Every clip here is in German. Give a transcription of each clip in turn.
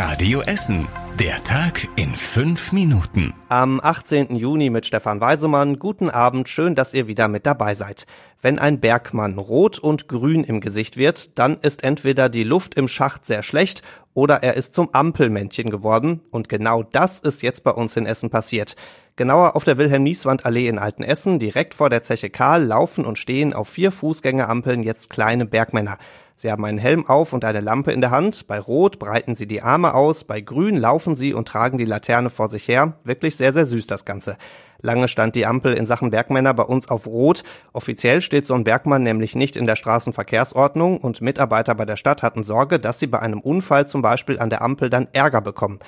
Radio Essen. Der Tag in fünf Minuten. Am 18. Juni mit Stefan Weisemann. Guten Abend, schön, dass ihr wieder mit dabei seid. Wenn ein Bergmann rot und grün im Gesicht wird, dann ist entweder die Luft im Schacht sehr schlecht oder er ist zum Ampelmännchen geworden. Und genau das ist jetzt bei uns in Essen passiert. Genauer auf der Wilhelm-Nieswand-Allee in Altenessen, direkt vor der Zeche Karl, laufen und stehen auf vier Fußgängerampeln jetzt kleine Bergmänner. Sie haben einen Helm auf und eine Lampe in der Hand. Bei Rot breiten sie die Arme aus, bei Grün laufen sie und tragen die Laterne vor sich her. Wirklich sehr, sehr süß das Ganze. Lange stand die Ampel in Sachen Bergmänner bei uns auf Rot. Offiziell steht so ein Bergmann nämlich nicht in der Straßenverkehrsordnung und Mitarbeiter bei der Stadt hatten Sorge, dass sie bei einem Unfall zum Beispiel an der Ampel dann Ärger bekommen.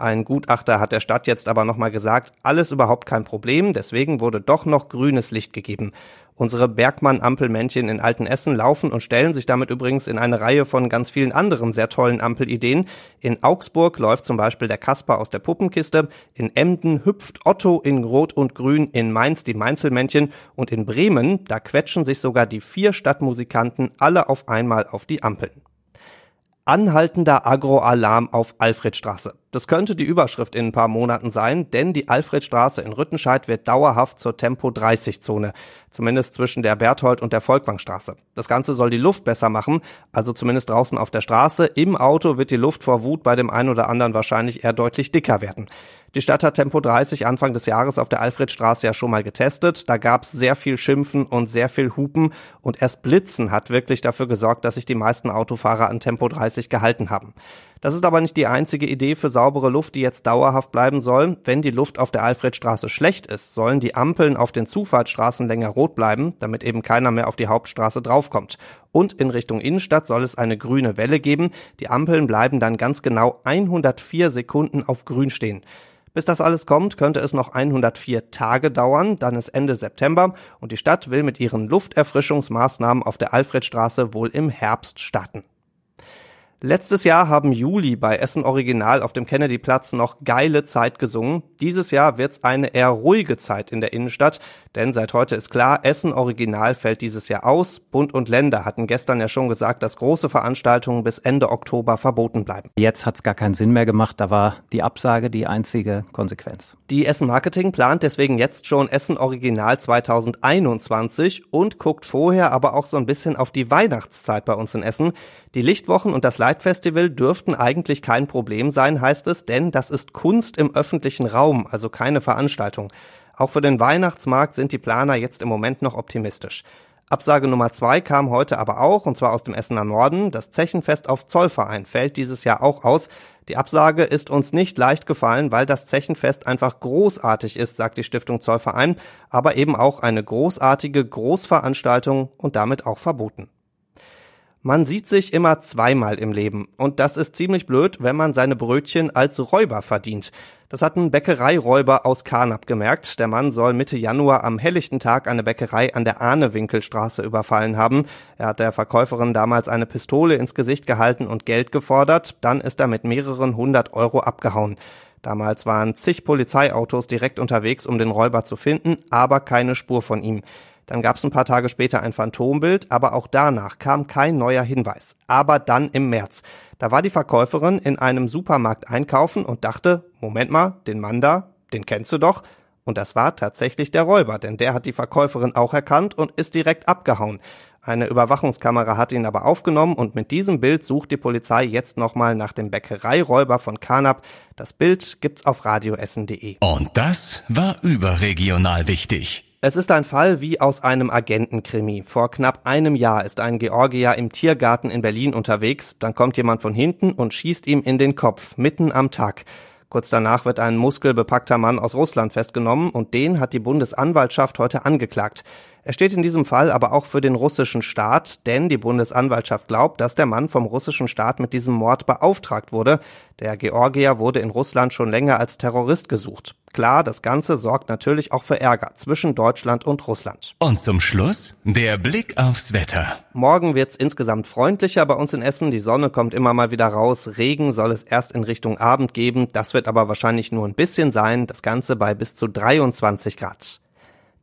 Ein Gutachter hat der Stadt jetzt aber nochmal gesagt, alles überhaupt kein Problem, deswegen wurde doch noch grünes Licht gegeben. Unsere Bergmann-Ampelmännchen in Altenessen laufen und stellen sich damit übrigens in eine Reihe von ganz vielen anderen sehr tollen Ampelideen. In Augsburg läuft zum Beispiel der Kasper aus der Puppenkiste, in Emden hüpft Otto in Rot und Grün, in Mainz die Mainzelmännchen und in Bremen, da quetschen sich sogar die vier Stadtmusikanten alle auf einmal auf die Ampeln. Anhaltender Agroalarm auf Alfredstraße. Das könnte die Überschrift in ein paar Monaten sein, denn die Alfredstraße in Rüttenscheid wird dauerhaft zur Tempo-30-Zone. Zumindest zwischen der Berthold und der Volkwangstraße. Das Ganze soll die Luft besser machen, also zumindest draußen auf der Straße. Im Auto wird die Luft vor Wut bei dem einen oder anderen wahrscheinlich eher deutlich dicker werden. Die Stadt hat Tempo 30 Anfang des Jahres auf der Alfredstraße ja schon mal getestet. Da gab's sehr viel Schimpfen und sehr viel Hupen und erst Blitzen hat wirklich dafür gesorgt, dass sich die meisten Autofahrer an Tempo 30 gehalten haben. Das ist aber nicht die einzige Idee für saubere Luft, die jetzt dauerhaft bleiben soll. Wenn die Luft auf der Alfredstraße schlecht ist, sollen die Ampeln auf den Zufahrtsstraßen länger rot bleiben, damit eben keiner mehr auf die Hauptstraße draufkommt. Und in Richtung Innenstadt soll es eine grüne Welle geben. Die Ampeln bleiben dann ganz genau 104 Sekunden auf grün stehen. Bis das alles kommt, könnte es noch 104 Tage dauern, dann ist Ende September und die Stadt will mit ihren Lufterfrischungsmaßnahmen auf der Alfredstraße wohl im Herbst starten. Letztes Jahr haben Juli bei Essen Original auf dem Kennedyplatz noch geile Zeit gesungen. Dieses Jahr wird's eine eher ruhige Zeit in der Innenstadt, denn seit heute ist klar, Essen Original fällt dieses Jahr aus. Bund und Länder hatten gestern ja schon gesagt, dass große Veranstaltungen bis Ende Oktober verboten bleiben. Jetzt hat's gar keinen Sinn mehr gemacht, da war die Absage die einzige Konsequenz. Die Essen Marketing plant deswegen jetzt schon Essen Original 2021 und guckt vorher aber auch so ein bisschen auf die Weihnachtszeit bei uns in Essen. Die Lichtwochen und das Light-Festival dürften eigentlich kein Problem sein, heißt es, denn das ist Kunst im öffentlichen Raum, also keine Veranstaltung. Auch für den Weihnachtsmarkt sind die Planer jetzt im Moment noch optimistisch. Absage Nummer zwei kam heute aber auch, und zwar aus dem Essener Norden. Das Zechenfest auf Zollverein fällt dieses Jahr auch aus. Die Absage ist uns nicht leicht gefallen, weil das Zechenfest einfach großartig ist, sagt die Stiftung Zollverein, aber eben auch eine großartige Großveranstaltung und damit auch verboten. Man sieht sich immer zweimal im Leben und das ist ziemlich blöd, wenn man seine Brötchen als Räuber verdient. Das hat ein Bäckereiräuber aus Karnap gemerkt. Der Mann soll Mitte Januar am helllichten Tag eine Bäckerei an der Ahnewinkelstraße überfallen haben. Er hat der Verkäuferin damals eine Pistole ins Gesicht gehalten und Geld gefordert. Dann ist er mit mehreren hundert Euro abgehauen. Damals waren zig Polizeiautos direkt unterwegs, um den Räuber zu finden, aber keine Spur von ihm. Dann gab es ein paar Tage später ein Phantombild, aber auch danach kam kein neuer Hinweis. Aber dann im März. Da war die Verkäuferin in einem Supermarkt einkaufen und dachte, Moment mal, den Mann da, den kennst du doch. Und das war tatsächlich der Räuber, denn der hat die Verkäuferin auch erkannt und ist direkt abgehauen. Eine Überwachungskamera hat ihn aber aufgenommen und mit diesem Bild sucht die Polizei jetzt nochmal nach dem Bäckereiräuber von Karnap. Das Bild gibt's auf radioessen.de. Und das war überregional wichtig. Es ist ein Fall wie aus einem Agentenkrimi. Vor knapp einem Jahr ist ein Georgier im Tiergarten in Berlin unterwegs, dann kommt jemand von hinten und schießt ihm in den Kopf, mitten am Tag. Kurz danach wird ein muskelbepackter Mann aus Russland festgenommen und den hat die Bundesanwaltschaft heute angeklagt. Er steht in diesem Fall aber auch für den russischen Staat, denn die Bundesanwaltschaft glaubt, dass der Mann vom russischen Staat mit diesem Mord beauftragt wurde. Der Georgier wurde in Russland schon länger als Terrorist gesucht. Klar, das Ganze sorgt natürlich auch für Ärger zwischen Deutschland und Russland. Und zum Schluss der Blick aufs Wetter. Morgen wird's insgesamt freundlicher bei uns in Essen. Die Sonne kommt immer mal wieder raus. Regen soll es erst in Richtung Abend geben. Das wird aber wahrscheinlich nur ein bisschen sein. Das Ganze bei bis zu 23 Grad.